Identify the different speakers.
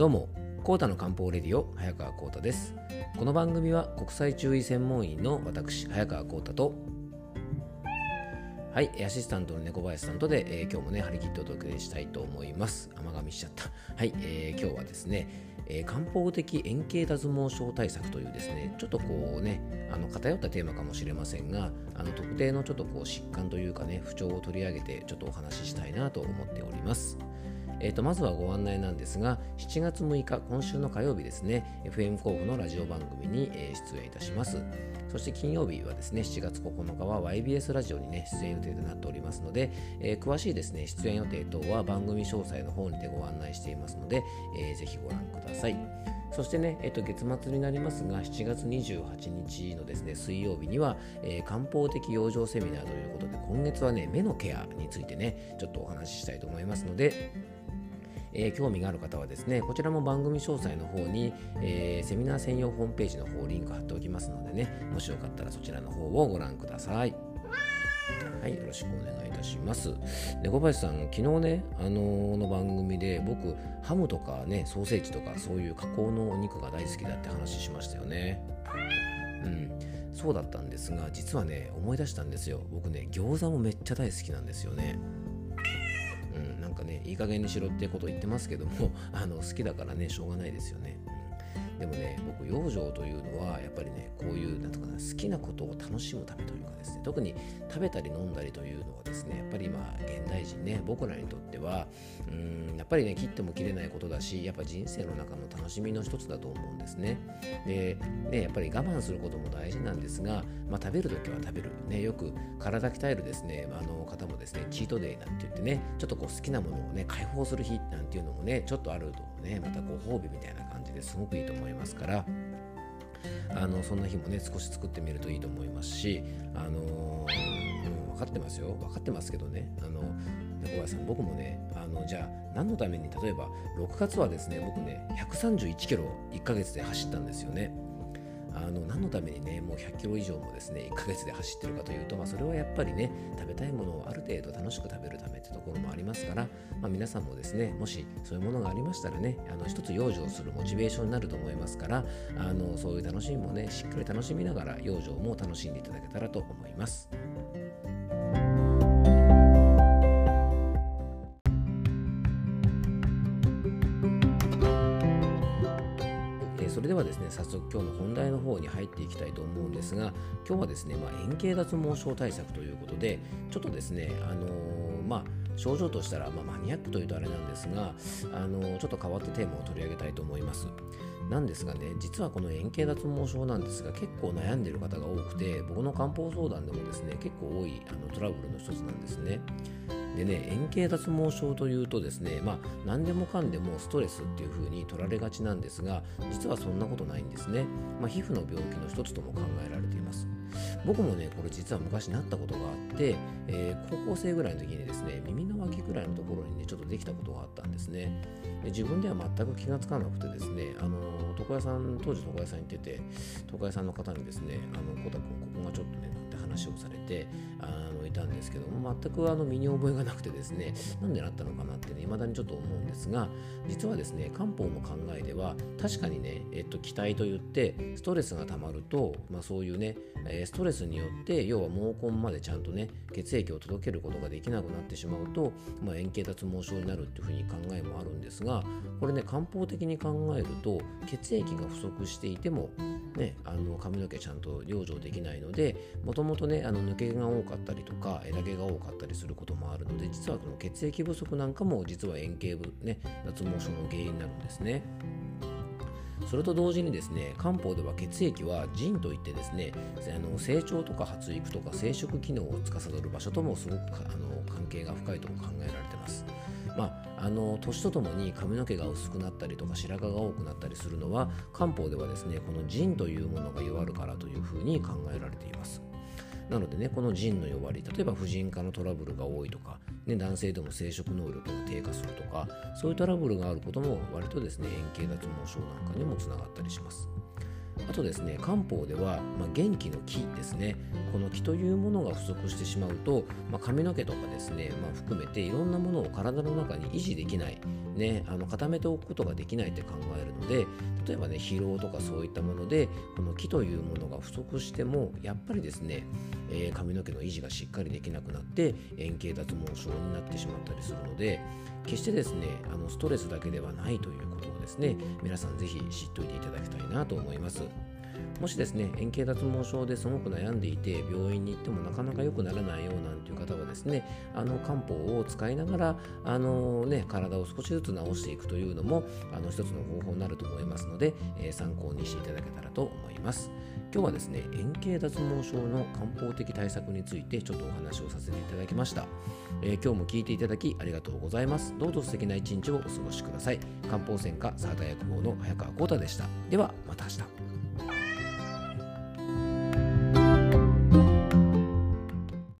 Speaker 1: どうもコータの漢方レディオ早川コータです。この番組は国際中医専門医の私早川コータとはいアシスタントの猫林さんとで、えー、今日もね張り切ってお届けしたいと思います。甘噛みしちゃった。はい、えー、今日はですねえー、漢方的円形脱毛症対策というですねちょっとこうねあの偏ったテーマかもしれませんがあの特定のちょっとこう疾患というかね不調を取り上げてちょっとお話ししたいなと思っております。えーと、まずはご案内なんですが7月6日今週の火曜日ですね FM 候補のラジオ番組に、えー、出演いたします。そして金曜日はですね7月9日は YBS ラジオにね出演予定となっておりますので、えー、詳しいですね出演予定等は番組詳細の方にてご案内していますので、えー、ぜひご覧ください。そしてね、えっと、月末になりますが、7月28日のですね、水曜日には、えー、漢方的養生セミナーということで、今月はね、目のケアについてね、ちょっとお話ししたいと思いますので、えー、興味がある方はですね、こちらも番組詳細の方に、えー、セミナー専用ホームページの方、リンク貼っておきますのでね、もしよかったらそちらの方をご覧ください。はい、よろしくお願いいたします。猫林さん、昨日ね、あのー、の番組で僕、ハムとかね、ソーセージとか、そういう加工のお肉が大好きだって話しましたよね。うん、そうだったんですが、実はね、思い出したんですよ。僕ね、餃子もめっちゃ大好きなんですよね。うんなんかねいい加減にしろってこと言ってますけどもあの好きだからねしょうがないですよね。でもね僕養生というのはやっぱりねこういうなんとかな好きなことを楽しむためというかですね特に食べたり飲んだりというのはですねやっぱり今現代人ね僕らにとってはうんやっぱりね切っても切れないことだしやっぱ人生の中の楽しみの一つだと思うんですね。でねやっぱり我慢することも大事なんですが、まあ、食べるときは食べる。ねよく体鍛えるですね、あの方もですねチートデイなんて言ってねちょっとこう好きなものをね解放する日なんていうのもねちょっとあるとねまたご褒美みたいな感じですごくいいと思いますからあのそんな日もね少し作ってみるといいと思いますしあのー、う、分かってますよ。分かってますけどね。あの小林さん僕もねあのじゃあ何のために例えば6月はですね僕ね131キロ1ヶ月で走ったんですよね。あの何のためにねもう100キロ以上もですね1ヶ月で走ってるかというと、まあ、それはやっぱりね食べたいものをある程度楽しく食べるためってところもありますから、まあ、皆さんもですねもしそういうものがありましたらねあの一つ養生するモチベーションになると思いますからあのそういう楽しみもねしっかり楽しみながら養生も楽しんでいただけたらと思います。それではですね早速今日の本題の方に入っていきたいと思うんですが今日はですね、まあ、円形脱毛症対策ということでちょっとですねあのー、まあ症状としたら、まあ、マニアックというとあれなんですが、あのちょっと変わったテーマを取り上げたいと思います。なんですがね、実はこの円形脱毛症なんですが、結構悩んでいる方が多くて、僕の漢方相談でもですね、結構多いあのトラブルの一つなんですね。でね、円形脱毛症というとですね、まあ、何でもかんでもストレスっていう風に取られがちなんですが、実はそんなことないんですね。まあ、皮膚の病気の一つとも考えられています。僕もね、これ実は昔なったことがあって、えー、高校生ぐらいの時にですね、耳の脇ぐらいのところにね、ちょっとできたことがあったんですね。で自分では全く気がつかなくてですね、あの床屋さん、当時床屋さんに行ってて、床屋さんの方にですね、あの、コタ君、ここがちょっとね、なんて話をされて、あのいたんですけども、全くあの身に覚えがなくてですね、なんでなったのかなってね、未だにちょっと思うんですが、実はですね、漢方の考えでは、確かにね、えっと、気体といって、ストレスが溜まると、まあ、そういうね、ストレスによって、要は毛根までちゃんとね、血液を届けることができなくなってしまうと、まあ、円形脱毛症になるっていうふうに考えもあるんですが、これね、漢方的に考えると、血液が不足していても、ね、あの髪の毛ちゃんと養生できないので、もともとね、あの抜け毛が多かったりとか、枝毛が多かったりすることもあるので、実はこの血液不足なんかも実は円形、ね、脱毛症の原因になるんですね。それと同時にですね漢方では血液は腎といってですねあの成長とか発育とか生殖機能を司る場所ともすごくあの関係が深いと考えられてます。まあ、あの年とともに髪の毛が薄くなったりとか白髪が多くなったりするのは漢方ではですねこの腎というものが弱るからというふうに考えられています。なのでね、この腎の弱り、例えば婦人科のトラブルが多いとか、ね、男性でも生殖能力が低下するとか、そういうトラブルがあることも割とですね、円形脱毛症なんかにもつながったりします。あとですね、漢方では、まあ、元気の木ですね、この気というものが不足してしまうと、まあ、髪の毛とかですね、まあ、含めていろんなものを体の中に維持できない、ね、あの固めておくことができないって考えるので例えばね疲労とかそういったものでこの気というものが不足してもやっぱりですね、えー、髪の毛の維持がしっかりできなくなって円形脱毛症になってしまったりするので決してですねあのストレスだけではないということをですね皆さんぜひ知っておいていただきたいなと思います。もしですね円形脱毛症ですごく悩んでいて病院に行ってもなかなか良くならないよなんていう方はですねあの漢方を使いながらあの、ね、体を少しずつ治していくというのもあの一つの方法になると思いますので、えー、参考にしていただけたらと思います。今日はですね円形脱毛症の漢方的対策についてちょっとお話をさせていただきました、えー、今日も聞いていただきありがとうございます。どうぞ素敵な一日をお過ごしください。漢方専科サータ薬房の早川浩太でした。ではまた明日。